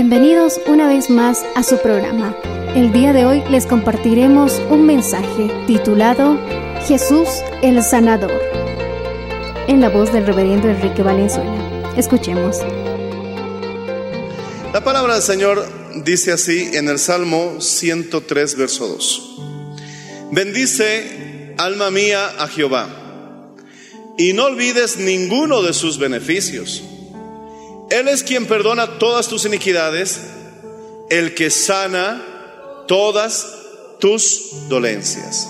Bienvenidos una vez más a su programa. El día de hoy les compartiremos un mensaje titulado Jesús el Sanador, en la voz del reverendo Enrique Valenzuela. Escuchemos. La palabra del Señor dice así en el Salmo 103, verso 2. Bendice, alma mía, a Jehová, y no olvides ninguno de sus beneficios. Él es quien perdona todas tus iniquidades, el que sana todas tus dolencias.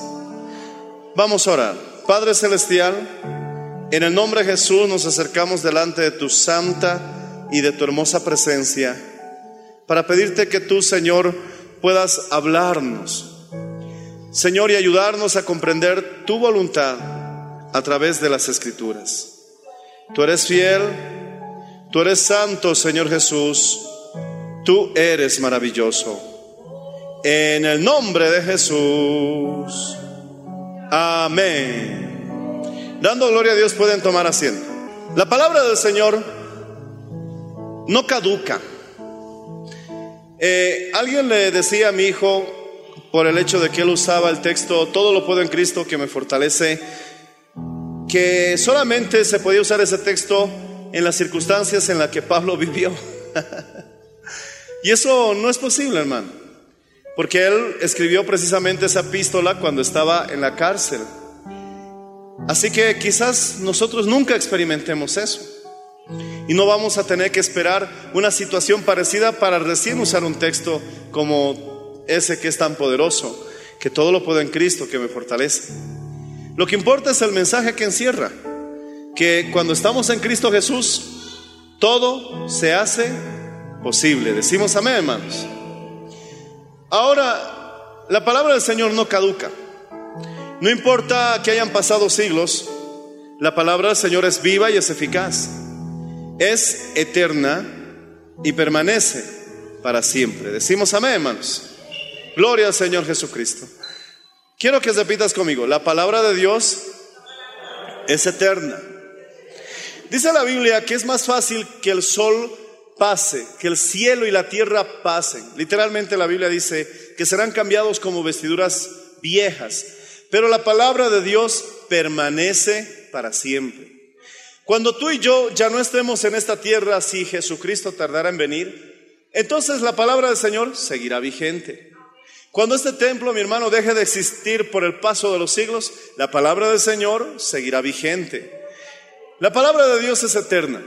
Vamos a orar. Padre Celestial, en el nombre de Jesús nos acercamos delante de tu santa y de tu hermosa presencia para pedirte que tú, Señor, puedas hablarnos, Señor, y ayudarnos a comprender tu voluntad a través de las escrituras. Tú eres fiel, tú eres santo, Señor Jesús, tú eres maravilloso. En el nombre de Jesús. Amén. Dando gloria a Dios pueden tomar asiento. La palabra del Señor no caduca. Eh, alguien le decía a mi hijo, por el hecho de que él usaba el texto, todo lo puedo en Cristo que me fortalece, que solamente se podía usar ese texto en las circunstancias en las que Pablo vivió. y eso no es posible, hermano, porque él escribió precisamente esa epístola cuando estaba en la cárcel. Así que quizás nosotros nunca experimentemos eso. Y no vamos a tener que esperar una situación parecida para recién usar un texto como ese que es tan poderoso, que todo lo puedo en Cristo que me fortalece. Lo que importa es el mensaje que encierra, que cuando estamos en Cristo Jesús, todo se hace posible. Decimos amén, hermanos. Ahora, la palabra del Señor no caduca. No importa que hayan pasado siglos, la palabra del Señor es viva y es eficaz es eterna y permanece para siempre. Decimos amén, hermanos. Gloria al Señor Jesucristo. Quiero que repitas conmigo, la palabra de Dios es eterna. Dice la Biblia que es más fácil que el sol pase, que el cielo y la tierra pasen. Literalmente la Biblia dice que serán cambiados como vestiduras viejas, pero la palabra de Dios permanece para siempre. Cuando tú y yo ya no estemos en esta tierra, si Jesucristo tardara en venir, entonces la palabra del Señor seguirá vigente. Cuando este templo, mi hermano, deje de existir por el paso de los siglos, la palabra del Señor seguirá vigente. La palabra de Dios es eterna.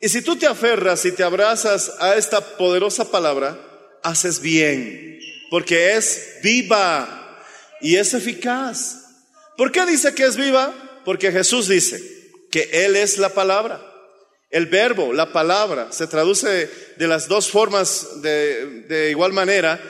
Y si tú te aferras y te abrazas a esta poderosa palabra, haces bien, porque es viva y es eficaz. ¿Por qué dice que es viva? Porque Jesús dice, que Él es la palabra. El verbo, la palabra, se traduce de las dos formas de, de, igual manera.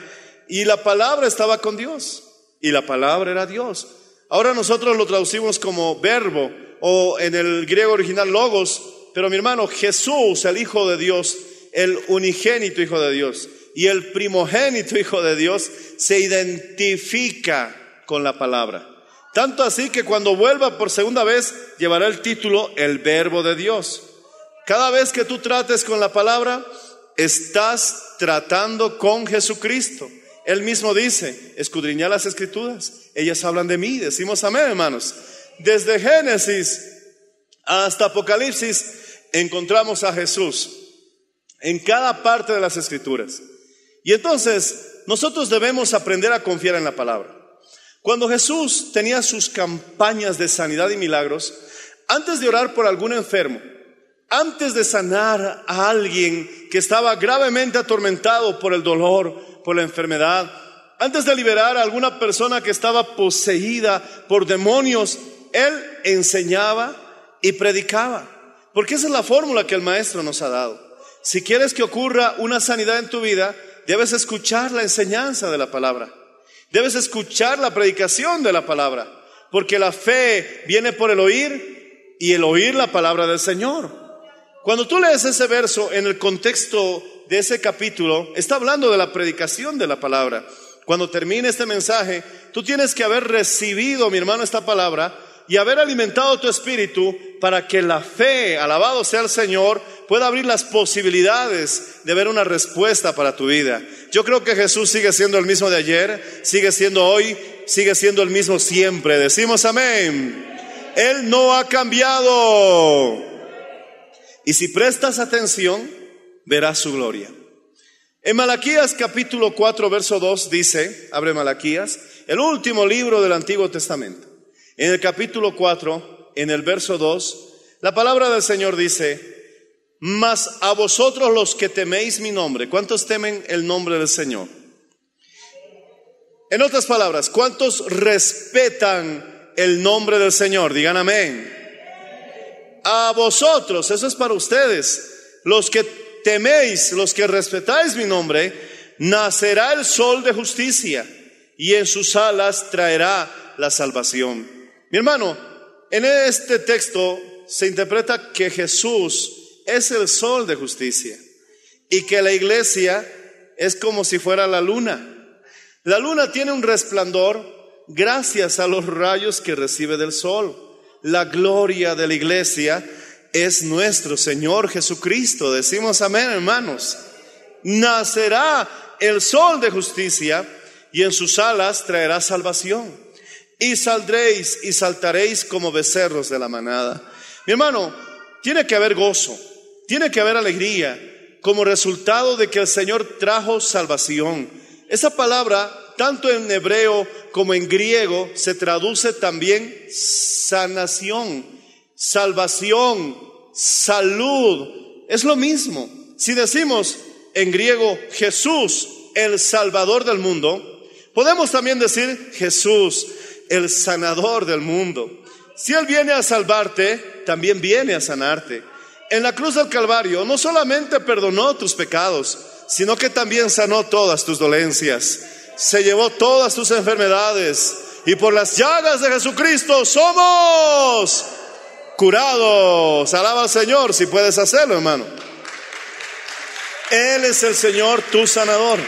Y la palabra estaba con Dios. Y la palabra era Dios. Ahora nosotros lo traducimos como verbo o en el griego original logos. Pero mi hermano, Jesús, el Hijo de Dios, el unigénito Hijo de Dios, y el primogénito Hijo de Dios se identifica con la palabra. Tanto así que cuando vuelva por segunda vez llevará el título El Verbo de Dios. Cada vez que tú trates con la palabra, estás tratando con Jesucristo. Él mismo dice, escudriña las escrituras, ellas hablan de mí, decimos amén hermanos. Desde Génesis hasta Apocalipsis encontramos a Jesús en cada parte de las escrituras. Y entonces nosotros debemos aprender a confiar en la palabra. Cuando Jesús tenía sus campañas de sanidad y milagros, antes de orar por algún enfermo, antes de sanar a alguien que estaba gravemente atormentado por el dolor, por la enfermedad, antes de liberar a alguna persona que estaba poseída por demonios, Él enseñaba y predicaba. Porque esa es la fórmula que el Maestro nos ha dado. Si quieres que ocurra una sanidad en tu vida, debes escuchar la enseñanza de la palabra. Debes escuchar la predicación de la palabra. Porque la fe viene por el oír y el oír la palabra del Señor. Cuando tú lees ese verso en el contexto de ese capítulo, está hablando de la predicación de la palabra. Cuando termine este mensaje, tú tienes que haber recibido, mi hermano, esta palabra y haber alimentado tu espíritu para que la fe, alabado sea el Señor, pueda abrir las posibilidades de ver una respuesta para tu vida. Yo creo que Jesús sigue siendo el mismo de ayer, sigue siendo hoy, sigue siendo el mismo siempre. Decimos amén. Él no ha cambiado. Y si prestas atención, verás su gloria. En Malaquías capítulo 4, verso 2 dice, abre Malaquías, el último libro del Antiguo Testamento. En el capítulo 4, en el verso 2, la palabra del Señor dice, mas a vosotros los que teméis mi nombre, ¿cuántos temen el nombre del Señor? En otras palabras, ¿cuántos respetan el nombre del Señor? Digan amén. A vosotros, eso es para ustedes, los que teméis, los que respetáis mi nombre, nacerá el sol de justicia y en sus alas traerá la salvación. Mi hermano, en este texto se interpreta que Jesús es el sol de justicia y que la iglesia es como si fuera la luna. La luna tiene un resplandor gracias a los rayos que recibe del sol. La gloria de la iglesia es nuestro Señor Jesucristo. Decimos amén, hermanos. Nacerá el sol de justicia y en sus alas traerá salvación y saldréis y saltaréis como becerros de la manada. Mi hermano, tiene que haber gozo, tiene que haber alegría como resultado de que el Señor trajo salvación. Esa palabra, tanto en hebreo como en griego, se traduce también sanación, salvación, salud. Es lo mismo. Si decimos en griego Jesús, el Salvador del mundo, podemos también decir Jesús, el sanador del mundo. Si Él viene a salvarte, también viene a sanarte. En la cruz del Calvario no solamente perdonó tus pecados, sino que también sanó todas tus dolencias. Se llevó todas tus enfermedades. Y por las llagas de Jesucristo somos curados. Alaba al Señor si puedes hacerlo, hermano. Él es el Señor, tu sanador.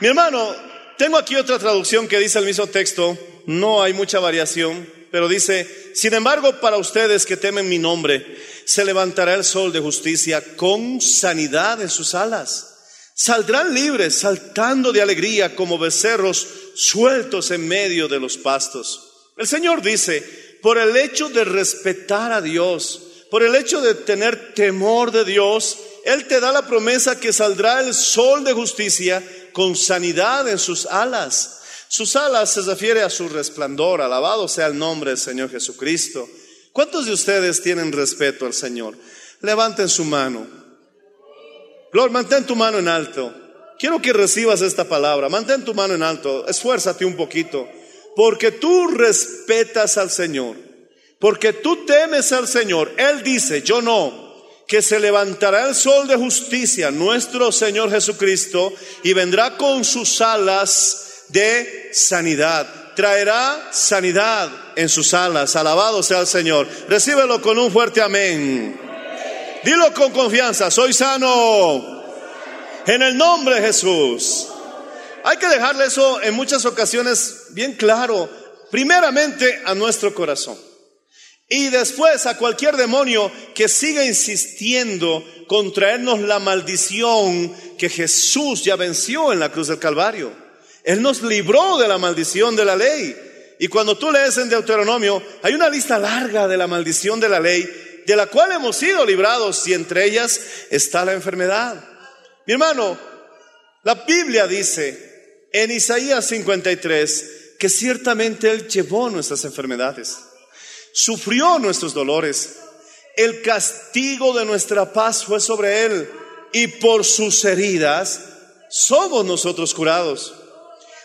Mi hermano, tengo aquí otra traducción que dice el mismo texto, no hay mucha variación, pero dice, sin embargo, para ustedes que temen mi nombre, se levantará el sol de justicia con sanidad en sus alas. Saldrán libres, saltando de alegría como becerros sueltos en medio de los pastos. El Señor dice, por el hecho de respetar a Dios, por el hecho de tener temor de Dios, Él te da la promesa que saldrá el sol de justicia con sanidad en sus alas. Sus alas se refiere a su resplandor, alabado sea el nombre del Señor Jesucristo. ¿Cuántos de ustedes tienen respeto al Señor? Levanten su mano. Lord, mantén tu mano en alto. Quiero que recibas esta palabra. Mantén tu mano en alto. Esfuérzate un poquito. Porque tú respetas al Señor. Porque tú temes al Señor. Él dice, yo no que se levantará el sol de justicia, nuestro Señor Jesucristo, y vendrá con sus alas de sanidad. Traerá sanidad en sus alas. Alabado sea el Señor. Recíbelo con un fuerte amén. Dilo con confianza, soy sano En el nombre de Jesús. Hay que dejarle eso en muchas ocasiones bien claro, primeramente a nuestro corazón. Y después a cualquier demonio que siga insistiendo con traernos la maldición que Jesús ya venció en la cruz del Calvario. Él nos libró de la maldición de la ley. Y cuando tú lees en Deuteronomio, hay una lista larga de la maldición de la ley, de la cual hemos sido librados y entre ellas está la enfermedad. Mi hermano, la Biblia dice en Isaías 53 que ciertamente Él llevó nuestras enfermedades, sufrió nuestros dolores, el castigo de nuestra paz fue sobre Él y por sus heridas somos nosotros curados.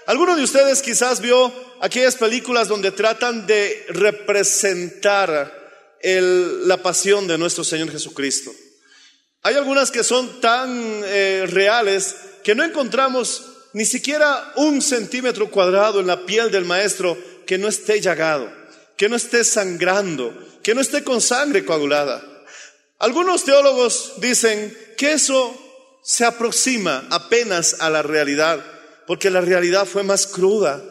Alguno de ustedes quizás vio aquellas películas donde tratan de representar la pasión de nuestro Señor Jesucristo. Hay algunas que son tan eh, reales que no encontramos ni siquiera un centímetro cuadrado en la piel del maestro que no esté llagado, que no esté sangrando, que no esté con sangre coagulada. Algunos teólogos dicen que eso se aproxima apenas a la realidad, porque la realidad fue más cruda.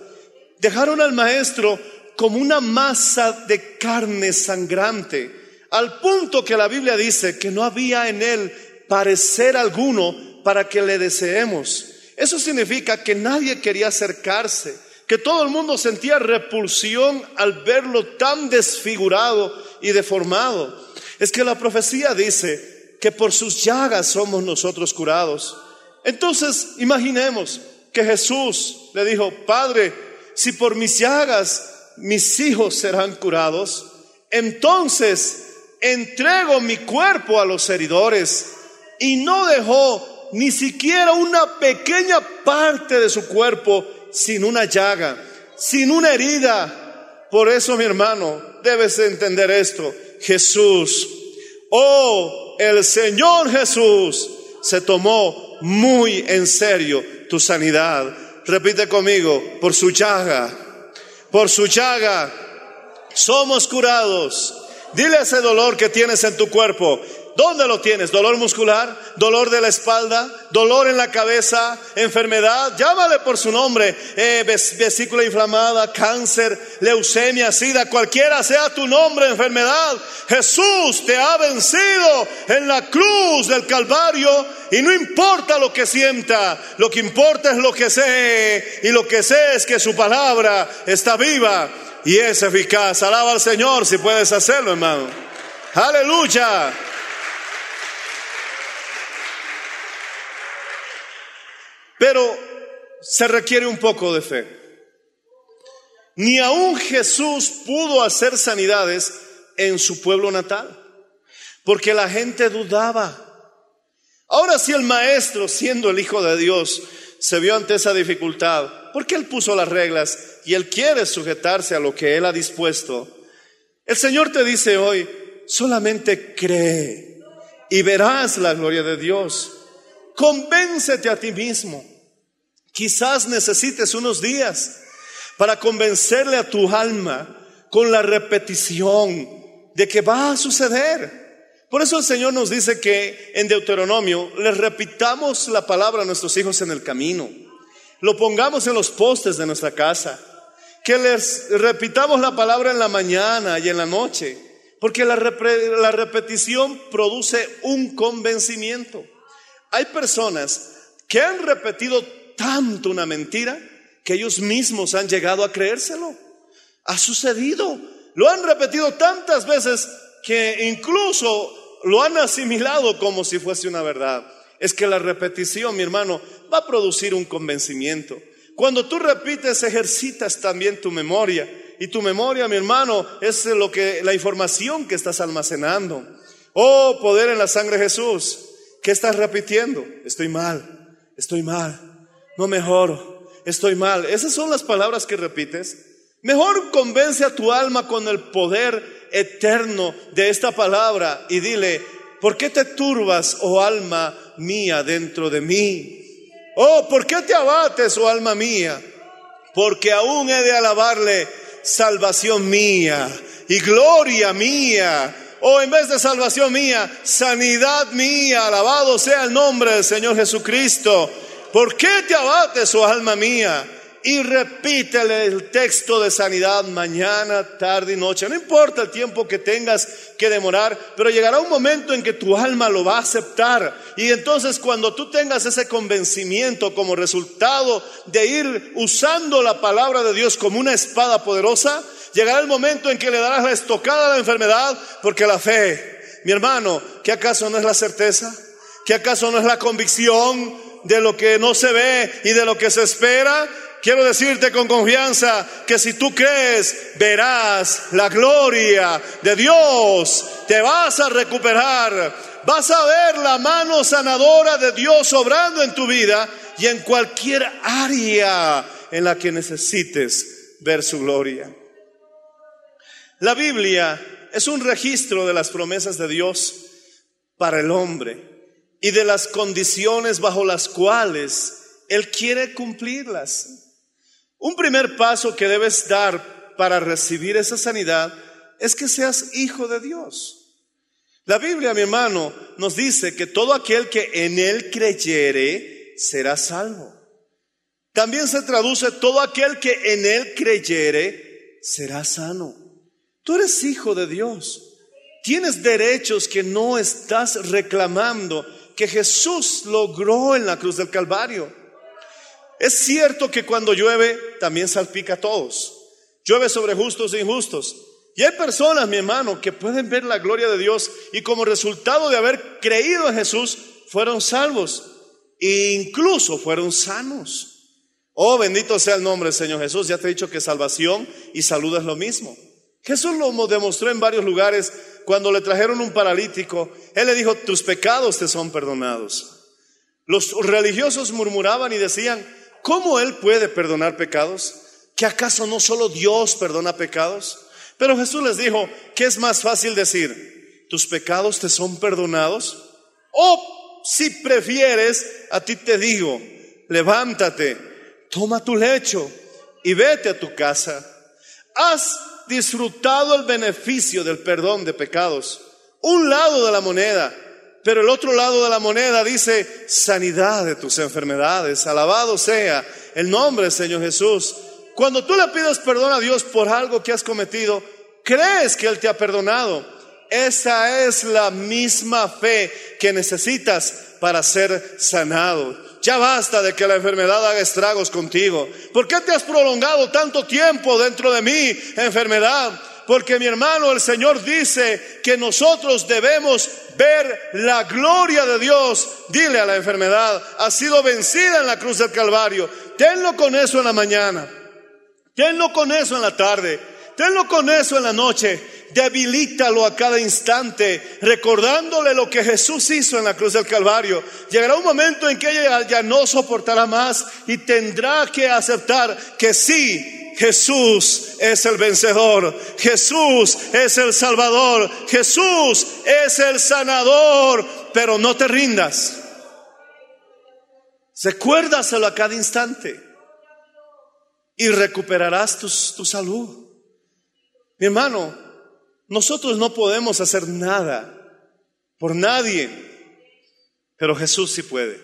Dejaron al maestro como una masa de carne sangrante, al punto que la Biblia dice que no había en él parecer alguno para que le deseemos. Eso significa que nadie quería acercarse, que todo el mundo sentía repulsión al verlo tan desfigurado y deformado. Es que la profecía dice que por sus llagas somos nosotros curados. Entonces, imaginemos que Jesús le dijo, Padre, si por mis llagas mis hijos serán curados, entonces entrego mi cuerpo a los heridores y no dejó ni siquiera una pequeña parte de su cuerpo sin una llaga, sin una herida. Por eso, mi hermano, debes entender esto. Jesús, oh, el Señor Jesús se tomó muy en serio tu sanidad. Repite conmigo, por su llaga, por su llaga somos curados. Dile ese dolor que tienes en tu cuerpo. ¿Dónde lo tienes? ¿Dolor muscular? ¿Dolor de la espalda? ¿Dolor en la cabeza? ¿Enfermedad? Llámale por su nombre. Eh, vesícula inflamada, cáncer, leucemia, sida, cualquiera sea tu nombre, enfermedad. Jesús te ha vencido en la cruz del Calvario y no importa lo que sienta, lo que importa es lo que sé y lo que sé es que su palabra está viva y es eficaz. Alaba al Señor si puedes hacerlo, hermano. Aleluya. Pero se requiere un poco de fe. Ni aún Jesús pudo hacer sanidades en su pueblo natal, porque la gente dudaba. Ahora si el maestro, siendo el Hijo de Dios, se vio ante esa dificultad, porque él puso las reglas y él quiere sujetarse a lo que él ha dispuesto. El Señor te dice hoy, solamente cree y verás la gloria de Dios. Convéncete a ti mismo. Quizás necesites unos días para convencerle a tu alma con la repetición de que va a suceder. Por eso el Señor nos dice que en Deuteronomio le repitamos la palabra a nuestros hijos en el camino, lo pongamos en los postes de nuestra casa, que les repitamos la palabra en la mañana y en la noche, porque la, la repetición produce un convencimiento. Hay personas que han repetido tanto una mentira que ellos mismos han llegado a creérselo. Ha sucedido. Lo han repetido tantas veces que incluso lo han asimilado como si fuese una verdad. Es que la repetición, mi hermano, va a producir un convencimiento. Cuando tú repites, ejercitas también tu memoria. Y tu memoria, mi hermano, es lo que, la información que estás almacenando. Oh, poder en la sangre de Jesús. ¿Qué estás repitiendo? Estoy mal, estoy mal, no mejoro, estoy mal. Esas son las palabras que repites. Mejor convence a tu alma con el poder eterno de esta palabra y dile, ¿por qué te turbas, oh alma mía, dentro de mí? Oh, ¿por qué te abates, oh alma mía? Porque aún he de alabarle salvación mía y gloria mía O en vez de salvación mía, sanidad mía, alabado sea el nombre del Señor Jesucristo. ¿Por qué te abates, oh alma mía? Y repítele el texto de sanidad mañana, tarde y noche. No importa el tiempo que tengas que demorar, pero llegará un momento en que tu alma lo va a aceptar. Y entonces cuando tú tengas ese convencimiento como resultado de ir usando la palabra de Dios como una espada poderosa, llegará el momento en que le darás la estocada a la enfermedad, porque la fe, mi hermano, ¿qué acaso no es la certeza? ¿Qué acaso no es la convicción de lo que no se ve y de lo que se espera? Quiero decirte con confianza que si tú crees, verás la gloria de Dios. Te vas a recuperar. Vas a ver la mano sanadora de Dios obrando en tu vida y en cualquier área en la que necesites ver su gloria. La Biblia es un registro de las promesas de Dios para el hombre y de las condiciones bajo las cuales Él quiere cumplirlas. Un primer paso que debes dar para recibir esa sanidad es que seas hijo de Dios. La Biblia, mi hermano, nos dice que todo aquel que en Él creyere será salvo. También se traduce todo aquel que en Él creyere será sano. Tú eres hijo de Dios. Tienes derechos que no estás reclamando, que Jesús logró en la cruz del Calvario. Es cierto que cuando llueve también salpica a todos. Llueve sobre justos e injustos. Y hay personas, mi hermano, que pueden ver la gloria de Dios y como resultado de haber creído en Jesús fueron salvos e incluso fueron sanos. Oh, bendito sea el nombre del Señor Jesús. Ya te he dicho que salvación y salud es lo mismo. Jesús lo demostró en varios lugares cuando le trajeron un paralítico. Él le dijo, tus pecados te son perdonados. Los religiosos murmuraban y decían, ¿Cómo Él puede perdonar pecados? ¿Que acaso no solo Dios perdona pecados? Pero Jesús les dijo, ¿qué es más fácil decir? ¿Tus pecados te son perdonados? O si prefieres, a ti te digo, levántate, toma tu lecho y vete a tu casa. Has disfrutado el beneficio del perdón de pecados. Un lado de la moneda pero el otro lado de la moneda dice sanidad de tus enfermedades. Alabado sea el nombre Señor Jesús. Cuando tú le pides perdón a Dios por algo que has cometido, crees que Él te ha perdonado. Esa es la misma fe que necesitas para ser sanado. Ya basta de que la enfermedad haga estragos contigo. ¿Por qué te has prolongado tanto tiempo dentro de mí, enfermedad? Porque mi hermano, el Señor dice que nosotros debemos ver la gloria de Dios. Dile a la enfermedad, ha sido vencida en la cruz del Calvario. Tenlo con eso en la mañana. Tenlo con eso en la tarde. Tenlo con eso en la noche. Debilítalo a cada instante, recordándole lo que Jesús hizo en la cruz del Calvario. Llegará un momento en que ella ya no soportará más y tendrá que aceptar que sí, Jesús es el vencedor, Jesús es el salvador, Jesús es el sanador, pero no te rindas. Recuérdaselo a cada instante y recuperarás tu, tu salud. Mi hermano, nosotros no podemos hacer nada por nadie, pero Jesús sí puede.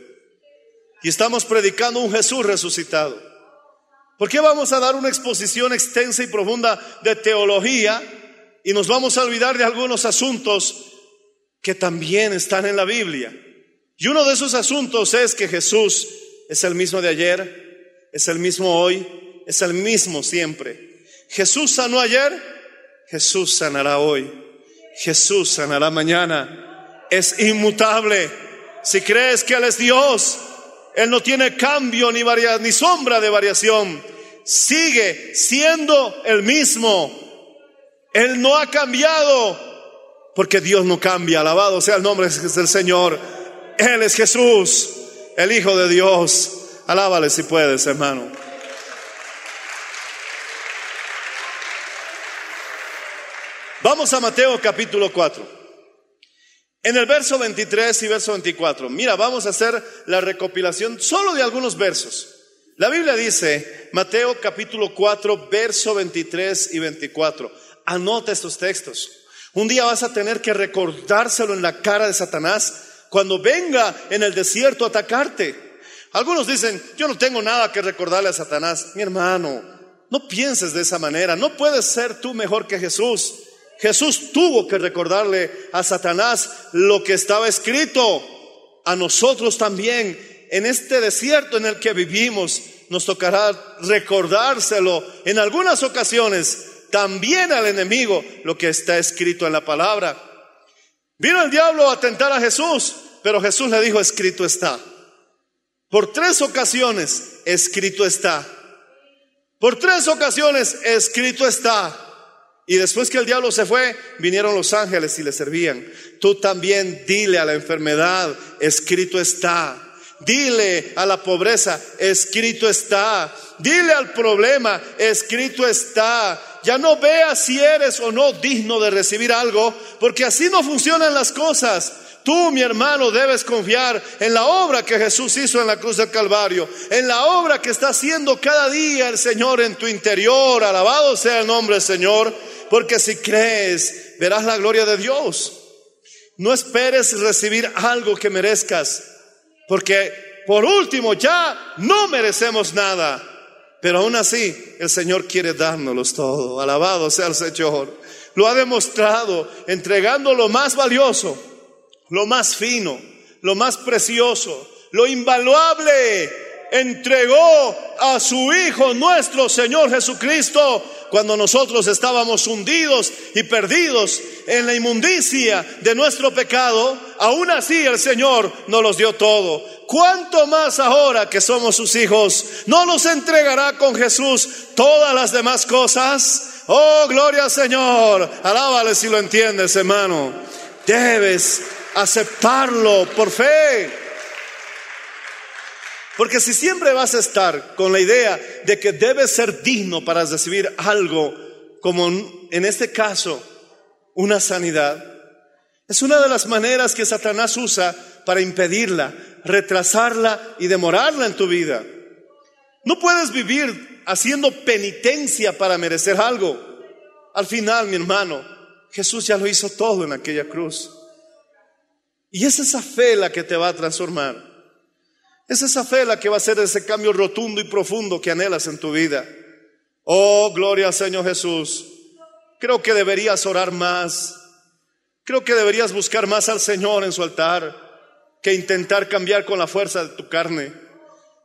Y estamos predicando un Jesús resucitado. ¿Por qué vamos a dar una exposición extensa y profunda de teología y nos vamos a olvidar de algunos asuntos que también están en la Biblia? Y uno de esos asuntos es que Jesús es el mismo de ayer, es el mismo hoy, es el mismo siempre. Jesús sanó ayer, Jesús sanará hoy, Jesús sanará mañana. Es inmutable. Si crees que Él es Dios, él no tiene cambio ni, ni sombra de variación. Sigue siendo el mismo. Él no ha cambiado porque Dios no cambia. Alabado sea el nombre del Señor. Él es Jesús, el Hijo de Dios. Alábale si puedes, hermano. Vamos a Mateo capítulo 4. En el verso 23 y verso 24, mira, vamos a hacer la recopilación solo de algunos versos. La Biblia dice, Mateo capítulo 4, verso 23 y 24, anota estos textos. Un día vas a tener que recordárselo en la cara de Satanás cuando venga en el desierto a atacarte. Algunos dicen, yo no tengo nada que recordarle a Satanás. Mi hermano, no pienses de esa manera. No puedes ser tú mejor que Jesús. Jesús tuvo que recordarle a Satanás lo que estaba escrito. A nosotros también, en este desierto en el que vivimos, nos tocará recordárselo en algunas ocasiones también al enemigo lo que está escrito en la palabra. Vino el diablo a tentar a Jesús, pero Jesús le dijo, escrito está. Por tres ocasiones, escrito está. Por tres ocasiones, escrito está. Y después que el diablo se fue, vinieron los ángeles y le servían. Tú también dile a la enfermedad, escrito está. Dile a la pobreza, escrito está. Dile al problema, escrito está. Ya no veas si eres o no digno de recibir algo, porque así no funcionan las cosas. Tú, mi hermano, debes confiar en la obra que Jesús hizo en la cruz del Calvario, en la obra que está haciendo cada día el Señor en tu interior. Alabado sea el nombre del Señor, porque si crees, verás la gloria de Dios. No esperes recibir algo que merezcas, porque por último ya no merecemos nada. Pero aún así, el Señor quiere dárnoslos todo. Alabado sea el Señor. Lo ha demostrado entregando lo más valioso lo más fino, lo más precioso, lo invaluable, entregó a su Hijo nuestro Señor Jesucristo cuando nosotros estábamos hundidos y perdidos en la inmundicia de nuestro pecado, aún así el Señor nos los dio todo. ¿Cuánto más ahora que somos sus hijos? ¿No nos entregará con Jesús todas las demás cosas? Oh, gloria al Señor. Alábale si lo entiendes, hermano. Debes aceptarlo por fe. Porque si siempre vas a estar con la idea de que debes ser digno para recibir algo, como en este caso, una sanidad, es una de las maneras que Satanás usa para impedirla, retrasarla y demorarla en tu vida. No puedes vivir haciendo penitencia para merecer algo. Al final, mi hermano, Jesús ya lo hizo todo en aquella cruz. Y es esa fe la que te va a transformar. Es esa fe la que va a hacer ese cambio rotundo y profundo que anhelas en tu vida. Oh, gloria al Señor Jesús. Creo que deberías orar más. Creo que deberías buscar más al Señor en su altar que intentar cambiar con la fuerza de tu carne.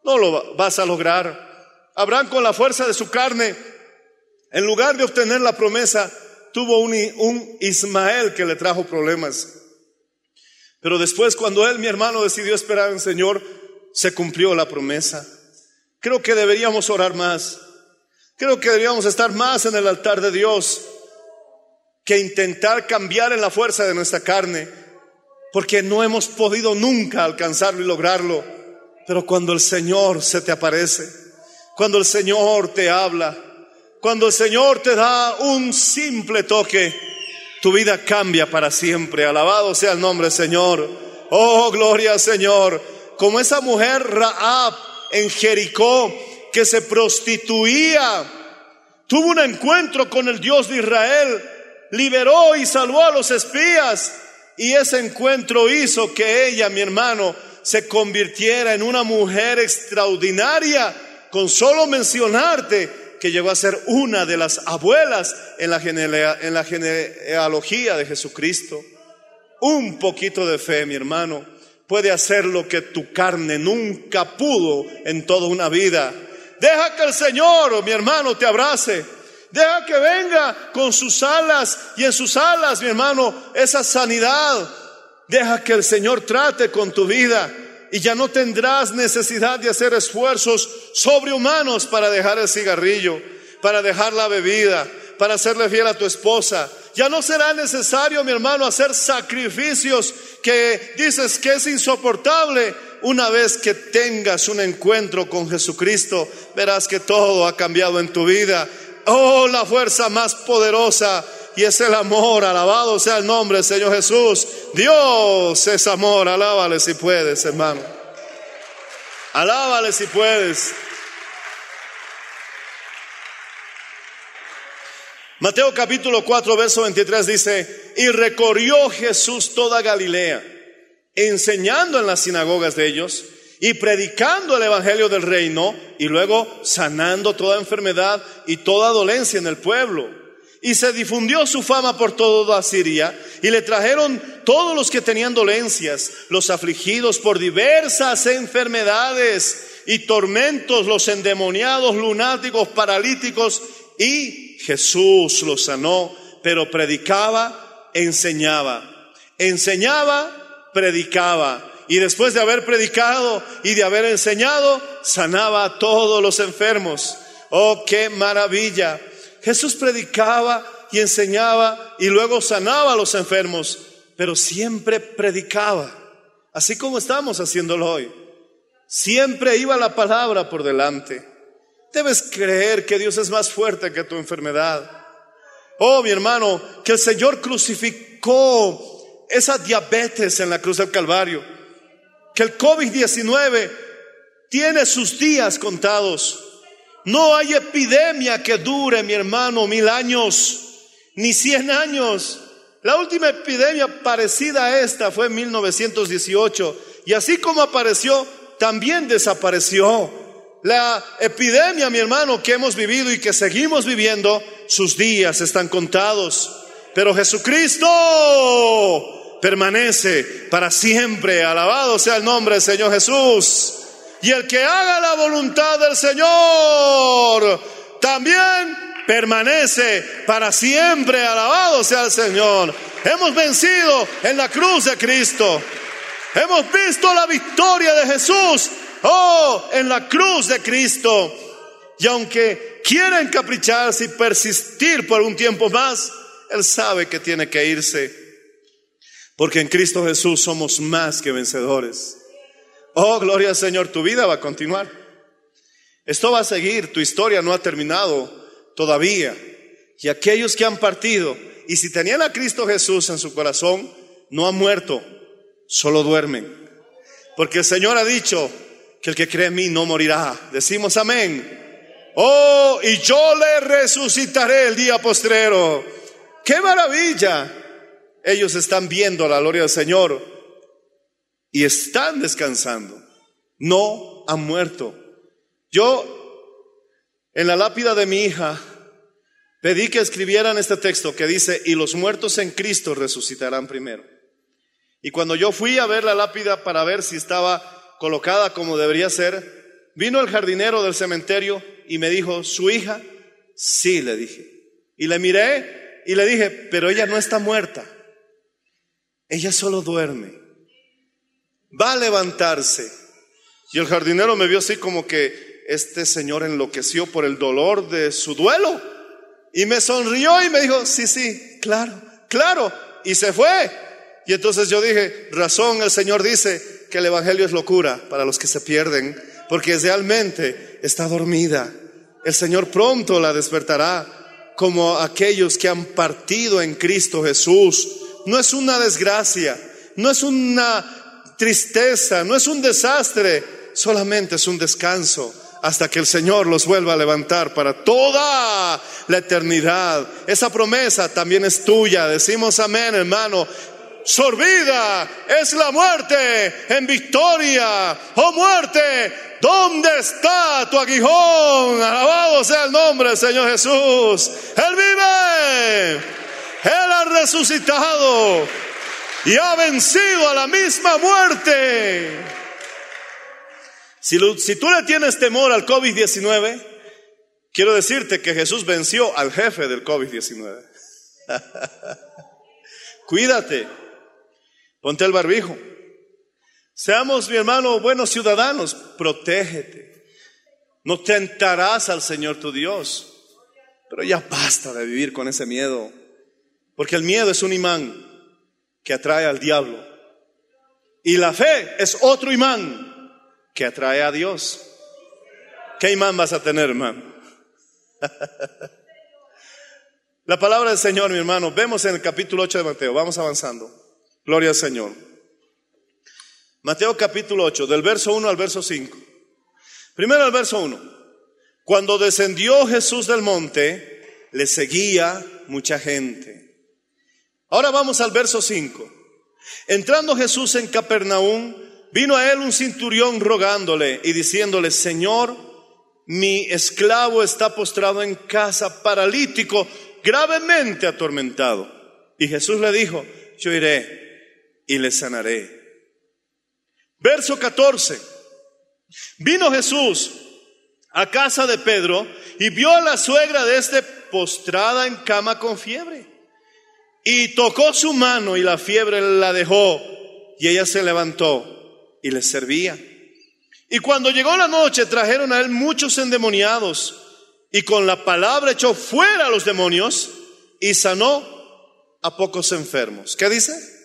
No lo vas a lograr. Abraham con la fuerza de su carne, en lugar de obtener la promesa, tuvo un, un Ismael que le trajo problemas. Pero después, cuando él, mi hermano, decidió esperar en el Señor, se cumplió la promesa. Creo que deberíamos orar más. Creo que deberíamos estar más en el altar de Dios que intentar cambiar en la fuerza de nuestra carne, porque no hemos podido nunca alcanzarlo y lograrlo. Pero cuando el Señor se te aparece, cuando el Señor te habla, cuando el Señor te da un simple toque, tu vida cambia para siempre. Alabado sea el nombre Señor. Oh, gloria Señor. Como esa mujer Raab en Jericó que se prostituía, tuvo un encuentro con el Dios de Israel, liberó y salvó a los espías. Y ese encuentro hizo que ella, mi hermano, se convirtiera en una mujer extraordinaria con solo mencionarte que llegó a ser una de las abuelas en la, en la genealogía de Jesucristo. Un poquito de fe, mi hermano, puede hacer lo que tu carne nunca pudo en toda una vida. Deja que el Señor, mi hermano, te abrace. Deja que venga con sus alas y en sus alas, mi hermano, esa sanidad. Deja que el Señor trate con tu vida y ya no tendrás necesidad de hacer esfuerzos sobrehumanos para dejar el cigarrillo, para dejar la bebida, para serle fiel a tu esposa. Ya no será necesario, mi hermano, hacer sacrificios que dices que es insoportable. Una vez que tengas un encuentro con Jesucristo, verás que todo ha cambiado en tu vida. Oh, la fuerza más poderosa y es el amor. Alabado sea el nombre Señor Jesús. Dios es amor. Alábale si puedes, hermano. Alábale si puedes. Mateo capítulo 4, verso 23 dice, y recorrió Jesús toda Galilea, enseñando en las sinagogas de ellos y predicando el Evangelio del reino y luego sanando toda enfermedad y toda dolencia en el pueblo. Y se difundió su fama por toda Siria y le trajeron todos los que tenían dolencias, los afligidos por diversas enfermedades y tormentos, los endemoniados, lunáticos, paralíticos, y Jesús los sanó, pero predicaba, enseñaba, enseñaba, predicaba. Y después de haber predicado y de haber enseñado, sanaba a todos los enfermos. Oh, qué maravilla. Jesús predicaba y enseñaba y luego sanaba a los enfermos, pero siempre predicaba, así como estamos haciéndolo hoy. Siempre iba la palabra por delante. Debes creer que Dios es más fuerte que tu enfermedad. Oh, mi hermano, que el Señor crucificó esa diabetes en la cruz del Calvario. Que el COVID-19 tiene sus días contados. No hay epidemia que dure, mi hermano, mil años, ni cien años. La última epidemia parecida a esta fue en 1918. Y así como apareció, también desapareció. La epidemia, mi hermano, que hemos vivido y que seguimos viviendo, sus días están contados. Pero Jesucristo permanece para siempre. Alabado sea el nombre del Señor Jesús. Y el que haga la voluntad del Señor también permanece para siempre. Alabado sea el Señor. Hemos vencido en la cruz de Cristo. Hemos visto la victoria de Jesús. Oh, en la cruz de Cristo. Y aunque quiera encapricharse y persistir por un tiempo más, Él sabe que tiene que irse. Porque en Cristo Jesús somos más que vencedores. Oh, gloria al Señor, tu vida va a continuar. Esto va a seguir, tu historia no ha terminado todavía. Y aquellos que han partido, y si tenían a Cristo Jesús en su corazón, no han muerto, solo duermen. Porque el Señor ha dicho que el que cree en mí no morirá. Decimos amén. Oh, y yo le resucitaré el día postrero. ¡Qué maravilla! Ellos están viendo la gloria del Señor y están descansando. No han muerto. Yo, en la lápida de mi hija, pedí que escribieran este texto que dice, y los muertos en Cristo resucitarán primero. Y cuando yo fui a ver la lápida para ver si estaba colocada como debería ser, vino el jardinero del cementerio y me dijo, ¿su hija? Sí, le dije. Y le miré y le dije, pero ella no está muerta. Ella solo duerme. Va a levantarse. Y el jardinero me vio así como que este señor enloqueció por el dolor de su duelo. Y me sonrió y me dijo, sí, sí, claro, claro. Y se fue. Y entonces yo dije, razón, el Señor dice que el Evangelio es locura para los que se pierden, porque realmente está dormida. El Señor pronto la despertará como aquellos que han partido en Cristo Jesús. No es una desgracia, no es una tristeza, no es un desastre, solamente es un descanso hasta que el Señor los vuelva a levantar para toda la eternidad. Esa promesa también es tuya. Decimos amén, hermano sorbida es la muerte en victoria. Oh muerte, ¿dónde está tu aguijón? Alabado sea el nombre del Señor Jesús. Él vive. Él ha resucitado y ha vencido a la misma muerte. Si, si tú le tienes temor al COVID-19, quiero decirte que Jesús venció al jefe del COVID-19. Cuídate. Ponte el barbijo. Seamos, mi hermano, buenos ciudadanos. Protégete. No tentarás al Señor tu Dios. Pero ya basta de vivir con ese miedo. Porque el miedo es un imán que atrae al diablo. Y la fe es otro imán que atrae a Dios. ¿Qué imán vas a tener, hermano? la palabra del Señor, mi hermano, vemos en el capítulo 8 de Mateo. Vamos avanzando. Gloria al Señor. Mateo capítulo 8, del verso 1 al verso 5. Primero el verso 1. Cuando descendió Jesús del monte, le seguía mucha gente. Ahora vamos al verso 5. Entrando Jesús en Capernaum, vino a él un cinturión rogándole y diciéndole, Señor, mi esclavo está postrado en casa, paralítico, gravemente atormentado. Y Jesús le dijo, yo iré y le sanaré. Verso 14. Vino Jesús a casa de Pedro y vio a la suegra de este postrada en cama con fiebre. Y tocó su mano y la fiebre la dejó y ella se levantó y le servía. Y cuando llegó la noche trajeron a él muchos endemoniados y con la palabra echó fuera a los demonios y sanó a pocos enfermos. ¿Qué dice?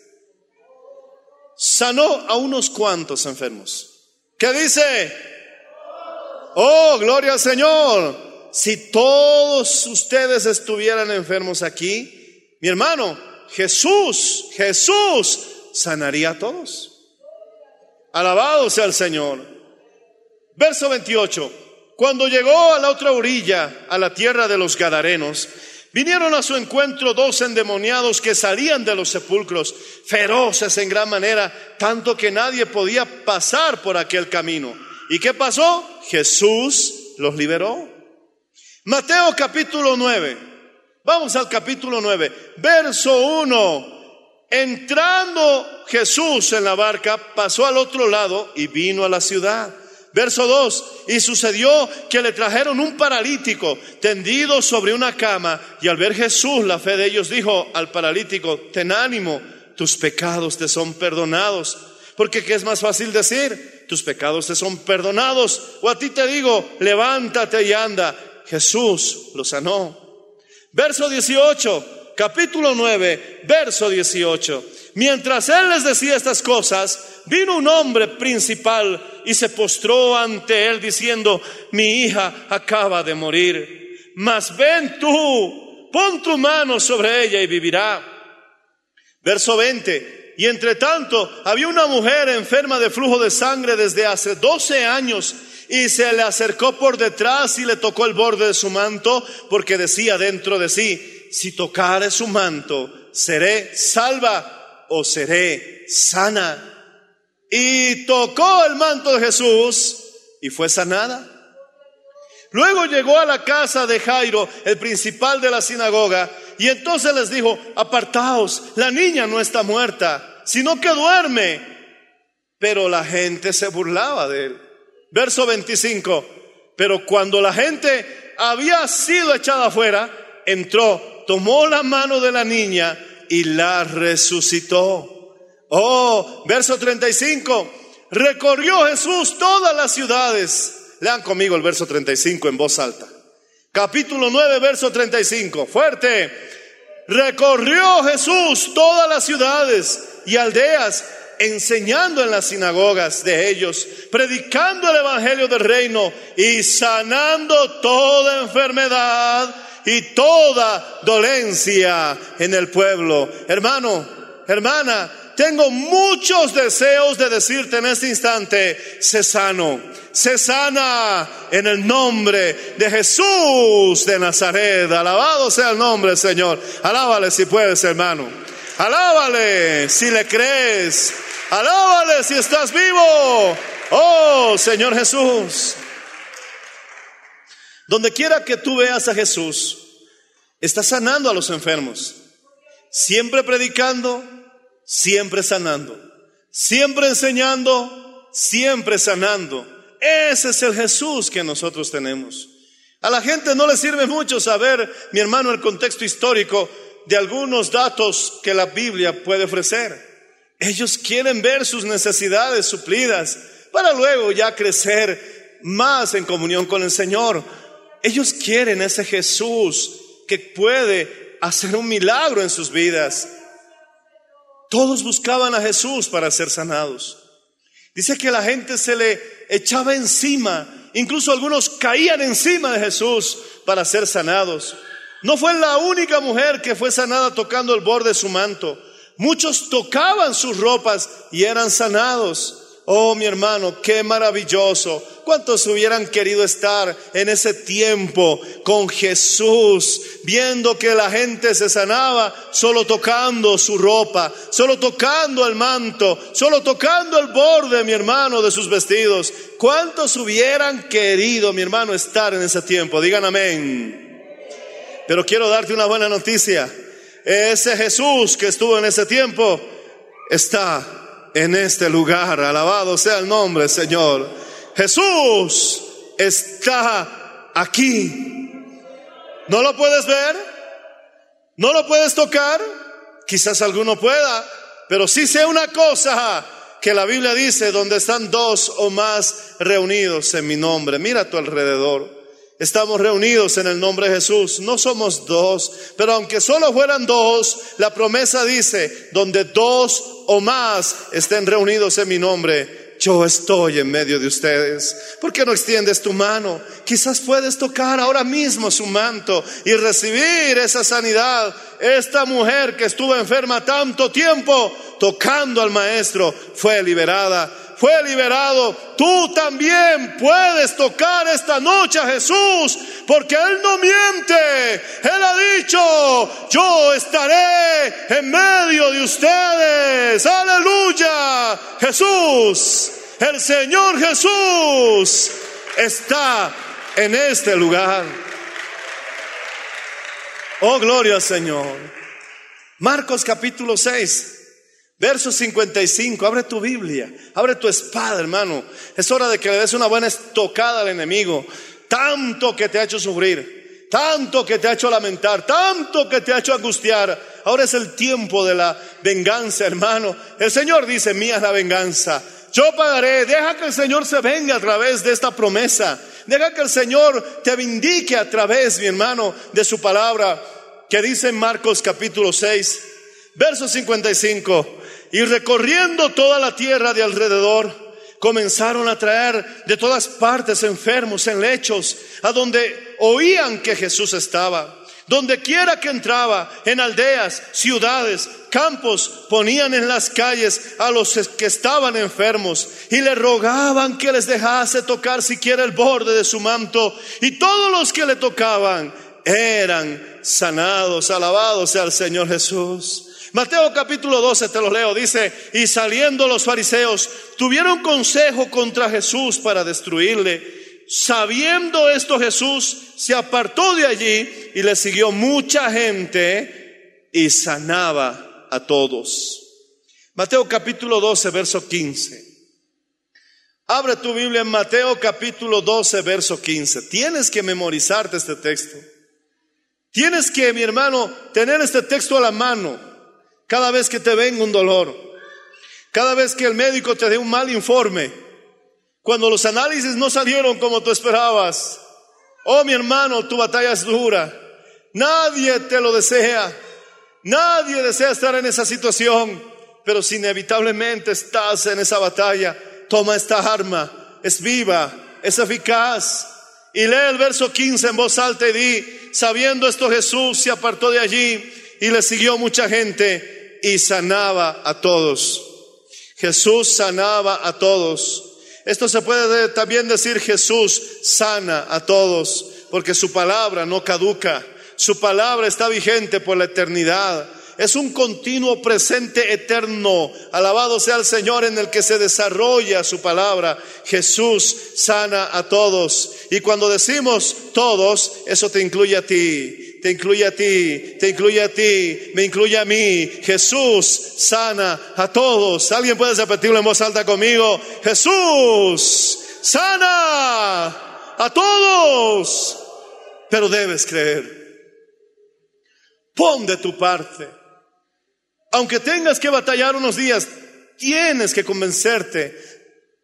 Sanó a unos cuantos enfermos. ¿Qué dice? Oh, gloria al Señor. Si todos ustedes estuvieran enfermos aquí, mi hermano, Jesús, Jesús sanaría a todos. Alabado sea el Señor. Verso 28. Cuando llegó a la otra orilla, a la tierra de los Gadarenos, vinieron a su encuentro dos endemoniados que salían de los sepulcros, feroces en gran manera, tanto que nadie podía pasar por aquel camino. ¿Y qué pasó? Jesús los liberó. Mateo capítulo 9. Vamos al capítulo 9, verso 1. Entrando Jesús en la barca, pasó al otro lado y vino a la ciudad. Verso 2, y sucedió que le trajeron un paralítico tendido sobre una cama, y al ver Jesús la fe de ellos dijo al paralítico, ten ánimo, tus pecados te son perdonados. Porque ¿qué es más fácil decir? Tus pecados te son perdonados. O a ti te digo, levántate y anda. Jesús lo sanó. Verso 18, capítulo 9, verso 18. Mientras él les decía estas cosas, vino un hombre principal y se postró ante él diciendo, mi hija acaba de morir, mas ven tú, pon tu mano sobre ella y vivirá. Verso 20, y entre tanto había una mujer enferma de flujo de sangre desde hace 12 años y se le acercó por detrás y le tocó el borde de su manto porque decía dentro de sí, si tocare su manto, seré salva o seré sana. Y tocó el manto de Jesús y fue sanada. Luego llegó a la casa de Jairo, el principal de la sinagoga, y entonces les dijo, apartaos, la niña no está muerta, sino que duerme. Pero la gente se burlaba de él. Verso 25, pero cuando la gente había sido echada afuera, entró, tomó la mano de la niña y la resucitó. Oh, verso 35, recorrió Jesús todas las ciudades. Lean conmigo el verso 35 en voz alta. Capítulo 9, verso 35. Fuerte. Recorrió Jesús todas las ciudades y aldeas, enseñando en las sinagogas de ellos, predicando el Evangelio del reino y sanando toda enfermedad y toda dolencia en el pueblo. Hermano, hermana, tengo muchos deseos de decirte en este instante, sé sano, sé sana en el nombre de Jesús de Nazaret. Alabado sea el nombre Señor. Alábale si puedes, hermano. Alábale si le crees. Alábale si estás vivo. Oh, Señor Jesús. Donde quiera que tú veas a Jesús, está sanando a los enfermos. Siempre predicando, siempre sanando, siempre enseñando, siempre sanando. Ese es el Jesús que nosotros tenemos. A la gente no le sirve mucho saber, mi hermano, el contexto histórico de algunos datos que la Biblia puede ofrecer. Ellos quieren ver sus necesidades suplidas para luego ya crecer más en comunión con el Señor. Ellos quieren ese Jesús que puede hacer un milagro en sus vidas. Todos buscaban a Jesús para ser sanados. Dice que la gente se le echaba encima, incluso algunos caían encima de Jesús para ser sanados. No fue la única mujer que fue sanada tocando el borde de su manto. Muchos tocaban sus ropas y eran sanados. Oh, mi hermano, qué maravilloso. ¿Cuántos hubieran querido estar en ese tiempo con Jesús, viendo que la gente se sanaba solo tocando su ropa, solo tocando el manto, solo tocando el borde, mi hermano, de sus vestidos? ¿Cuántos hubieran querido, mi hermano, estar en ese tiempo? Digan amén. Pero quiero darte una buena noticia. Ese Jesús que estuvo en ese tiempo está en este lugar. Alabado sea el nombre, Señor. Jesús está aquí. ¿No lo puedes ver? ¿No lo puedes tocar? Quizás alguno pueda, pero sí sé una cosa que la Biblia dice, donde están dos o más reunidos en mi nombre. Mira a tu alrededor. Estamos reunidos en el nombre de Jesús. No somos dos, pero aunque solo fueran dos, la promesa dice, donde dos o más estén reunidos en mi nombre, yo estoy en medio de ustedes. ¿Por qué no extiendes tu mano? Quizás puedes tocar ahora mismo su manto y recibir esa sanidad. Esta mujer que estuvo enferma tanto tiempo tocando al maestro fue liberada fue liberado. Tú también puedes tocar esta noche a Jesús, porque Él no miente. Él ha dicho, yo estaré en medio de ustedes. Aleluya. Jesús, el Señor Jesús está en este lugar. Oh, gloria al Señor. Marcos capítulo 6. Verso 55, abre tu Biblia, abre tu espada, hermano. Es hora de que le des una buena estocada al enemigo. Tanto que te ha hecho sufrir, tanto que te ha hecho lamentar, tanto que te ha hecho angustiar. Ahora es el tiempo de la venganza, hermano. El Señor dice, mía es la venganza. Yo pagaré. Deja que el Señor se venga a través de esta promesa. Deja que el Señor te vindique a través, mi hermano, de su palabra que dice en Marcos capítulo 6, verso 55. Y recorriendo toda la tierra de alrededor, comenzaron a traer de todas partes enfermos en lechos, a donde oían que Jesús estaba. Donde quiera que entraba, en aldeas, ciudades, campos, ponían en las calles a los que estaban enfermos y le rogaban que les dejase tocar siquiera el borde de su manto. Y todos los que le tocaban eran sanados. Alabados sea el Señor Jesús. Mateo capítulo 12, te lo leo, dice, y saliendo los fariseos, tuvieron consejo contra Jesús para destruirle. Sabiendo esto Jesús se apartó de allí y le siguió mucha gente y sanaba a todos. Mateo capítulo 12, verso 15. Abre tu Biblia en Mateo capítulo 12, verso 15. Tienes que memorizarte este texto. Tienes que, mi hermano, tener este texto a la mano. Cada vez que te venga un dolor, cada vez que el médico te dé un mal informe, cuando los análisis no salieron como tú esperabas, oh mi hermano, tu batalla es dura. Nadie te lo desea. Nadie desea estar en esa situación, pero si inevitablemente estás en esa batalla, toma esta arma, es viva, es eficaz. Y lee el verso 15 en voz alta y di, sabiendo esto Jesús se apartó de allí y le siguió mucha gente y sanaba a todos. Jesús sanaba a todos. Esto se puede también decir Jesús sana a todos, porque su palabra no caduca, su palabra está vigente por la eternidad. Es un continuo presente eterno. Alabado sea el Señor en el que se desarrolla su palabra. Jesús sana a todos. Y cuando decimos todos, eso te incluye a ti te incluye a ti, te incluye a ti, me incluye a mí. Jesús sana a todos. ¿Alguien puede repetirlo en voz alta conmigo? Jesús sana a todos. Pero debes creer. Pon de tu parte. Aunque tengas que batallar unos días, tienes que convencerte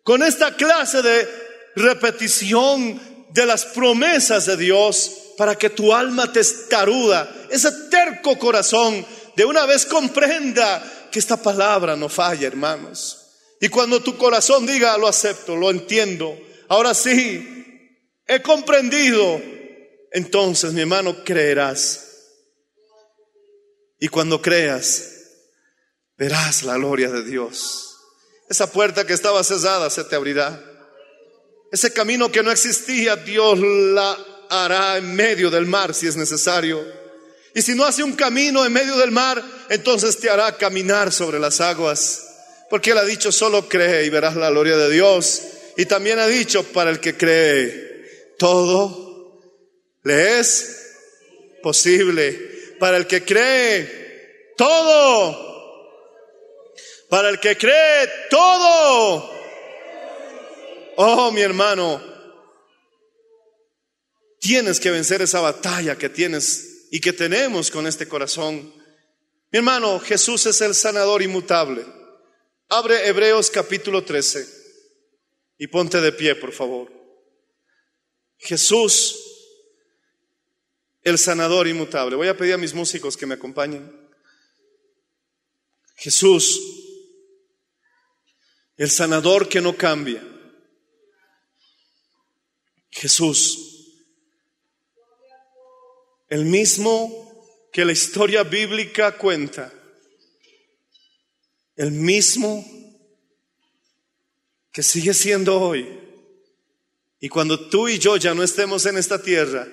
con esta clase de repetición de las promesas de Dios para que tu alma testaruda, ese terco corazón, de una vez comprenda que esta palabra no falla, hermanos. Y cuando tu corazón diga, lo acepto, lo entiendo, ahora sí, he comprendido, entonces mi hermano creerás. Y cuando creas, verás la gloria de Dios. Esa puerta que estaba cerrada se te abrirá. Ese camino que no existía, Dios la hará en medio del mar si es necesario. Y si no hace un camino en medio del mar, entonces te hará caminar sobre las aguas. Porque Él ha dicho, solo cree y verás la gloria de Dios. Y también ha dicho, para el que cree, todo le es posible. Para el que cree, todo. Para el que cree, todo. Oh, mi hermano, tienes que vencer esa batalla que tienes y que tenemos con este corazón. Mi hermano, Jesús es el sanador inmutable. Abre Hebreos capítulo 13 y ponte de pie, por favor. Jesús, el sanador inmutable. Voy a pedir a mis músicos que me acompañen. Jesús, el sanador que no cambia. Jesús, el mismo que la historia bíblica cuenta, el mismo que sigue siendo hoy. Y cuando tú y yo ya no estemos en esta tierra,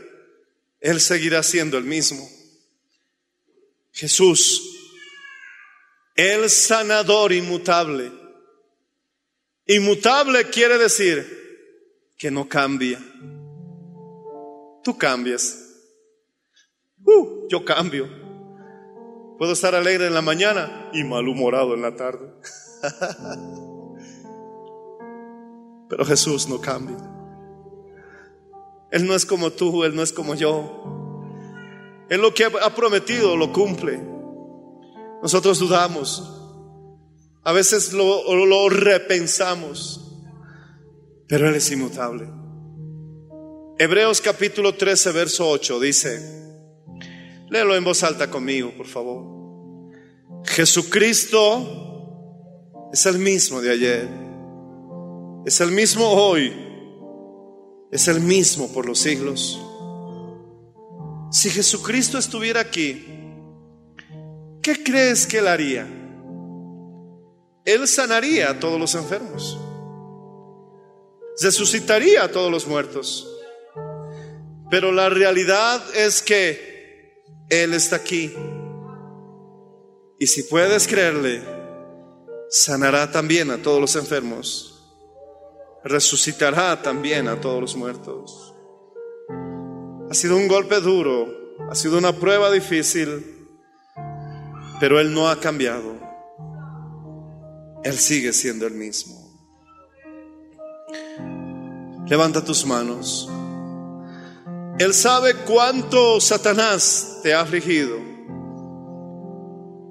Él seguirá siendo el mismo. Jesús, el sanador inmutable. Inmutable quiere decir que no cambia. Tú cambias. Uh, yo cambio. Puedo estar alegre en la mañana y malhumorado en la tarde. Pero Jesús no cambia. Él no es como tú, Él no es como yo. Él lo que ha prometido lo cumple. Nosotros dudamos. A veces lo, lo repensamos. Pero Él es inmutable. Hebreos capítulo 13, verso 8 dice, léelo en voz alta conmigo, por favor. Jesucristo es el mismo de ayer, es el mismo hoy, es el mismo por los siglos. Si Jesucristo estuviera aquí, ¿qué crees que él haría? Él sanaría a todos los enfermos, resucitaría a todos los muertos. Pero la realidad es que Él está aquí. Y si puedes creerle, sanará también a todos los enfermos. Resucitará también a todos los muertos. Ha sido un golpe duro, ha sido una prueba difícil, pero Él no ha cambiado. Él sigue siendo el mismo. Levanta tus manos. Él sabe cuánto Satanás te ha afligido.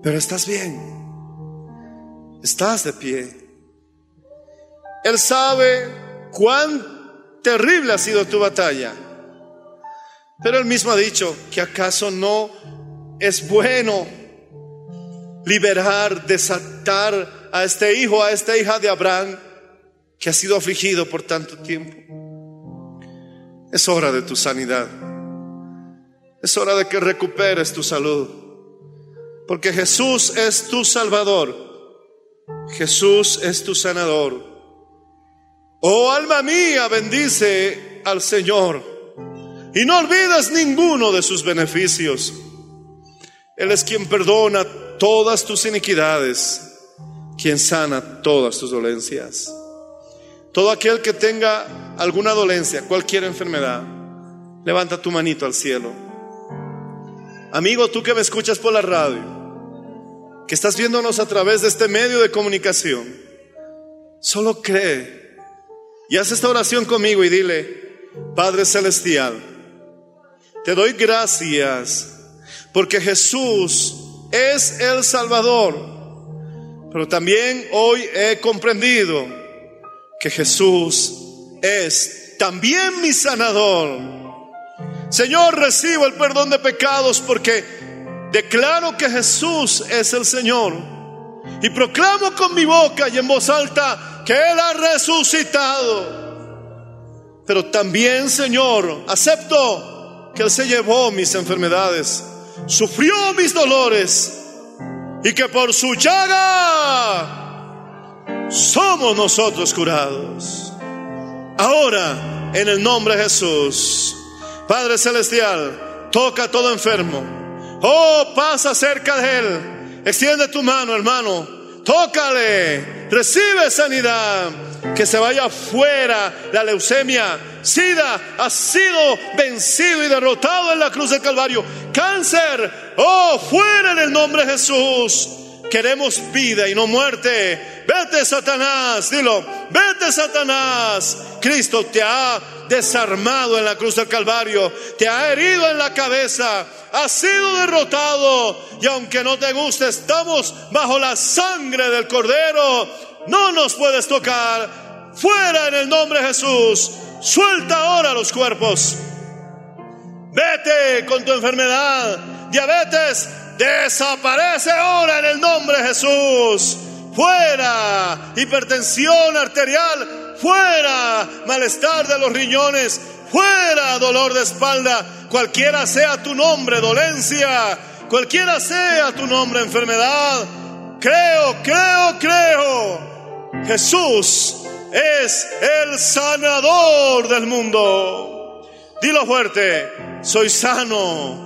Pero estás bien. Estás de pie. Él sabe cuán terrible ha sido tu batalla. Pero él mismo ha dicho que acaso no es bueno liberar, desatar a este hijo, a esta hija de Abraham que ha sido afligido por tanto tiempo. Es hora de tu sanidad. Es hora de que recuperes tu salud. Porque Jesús es tu salvador. Jesús es tu sanador. Oh alma mía, bendice al Señor. Y no olvides ninguno de sus beneficios. Él es quien perdona todas tus iniquidades, quien sana todas tus dolencias. Todo aquel que tenga alguna dolencia, cualquier enfermedad, levanta tu manito al cielo. Amigo, tú que me escuchas por la radio, que estás viéndonos a través de este medio de comunicación, solo cree y haz esta oración conmigo y dile, Padre Celestial, te doy gracias porque Jesús es el Salvador, pero también hoy he comprendido que Jesús es también mi sanador. Señor, recibo el perdón de pecados porque declaro que Jesús es el Señor. Y proclamo con mi boca y en voz alta que Él ha resucitado. Pero también, Señor, acepto que Él se llevó mis enfermedades, sufrió mis dolores y que por su llaga somos nosotros curados. Ahora, en el nombre de Jesús, Padre Celestial, toca a todo enfermo. Oh, pasa cerca de él. Extiende tu mano, hermano. Tócale. Recibe sanidad. Que se vaya fuera la leucemia. SIDA ha sido vencido y derrotado en la cruz del Calvario. Cáncer. Oh, fuera en el nombre de Jesús. Queremos vida y no muerte. Vete, Satanás. Dilo. Vete, Satanás. Cristo te ha desarmado en la cruz del Calvario. Te ha herido en la cabeza. Ha sido derrotado. Y aunque no te guste, estamos bajo la sangre del Cordero. No nos puedes tocar. Fuera en el nombre de Jesús. Suelta ahora los cuerpos. Vete con tu enfermedad. Diabetes, desaparece ahora en el nombre de Jesús. Fuera. Hipertensión arterial. Fuera. Malestar de los riñones. Fuera. Dolor de espalda. Cualquiera sea tu nombre, dolencia. Cualquiera sea tu nombre, enfermedad. Creo, creo, creo. Jesús es el sanador del mundo. Dilo fuerte, soy sano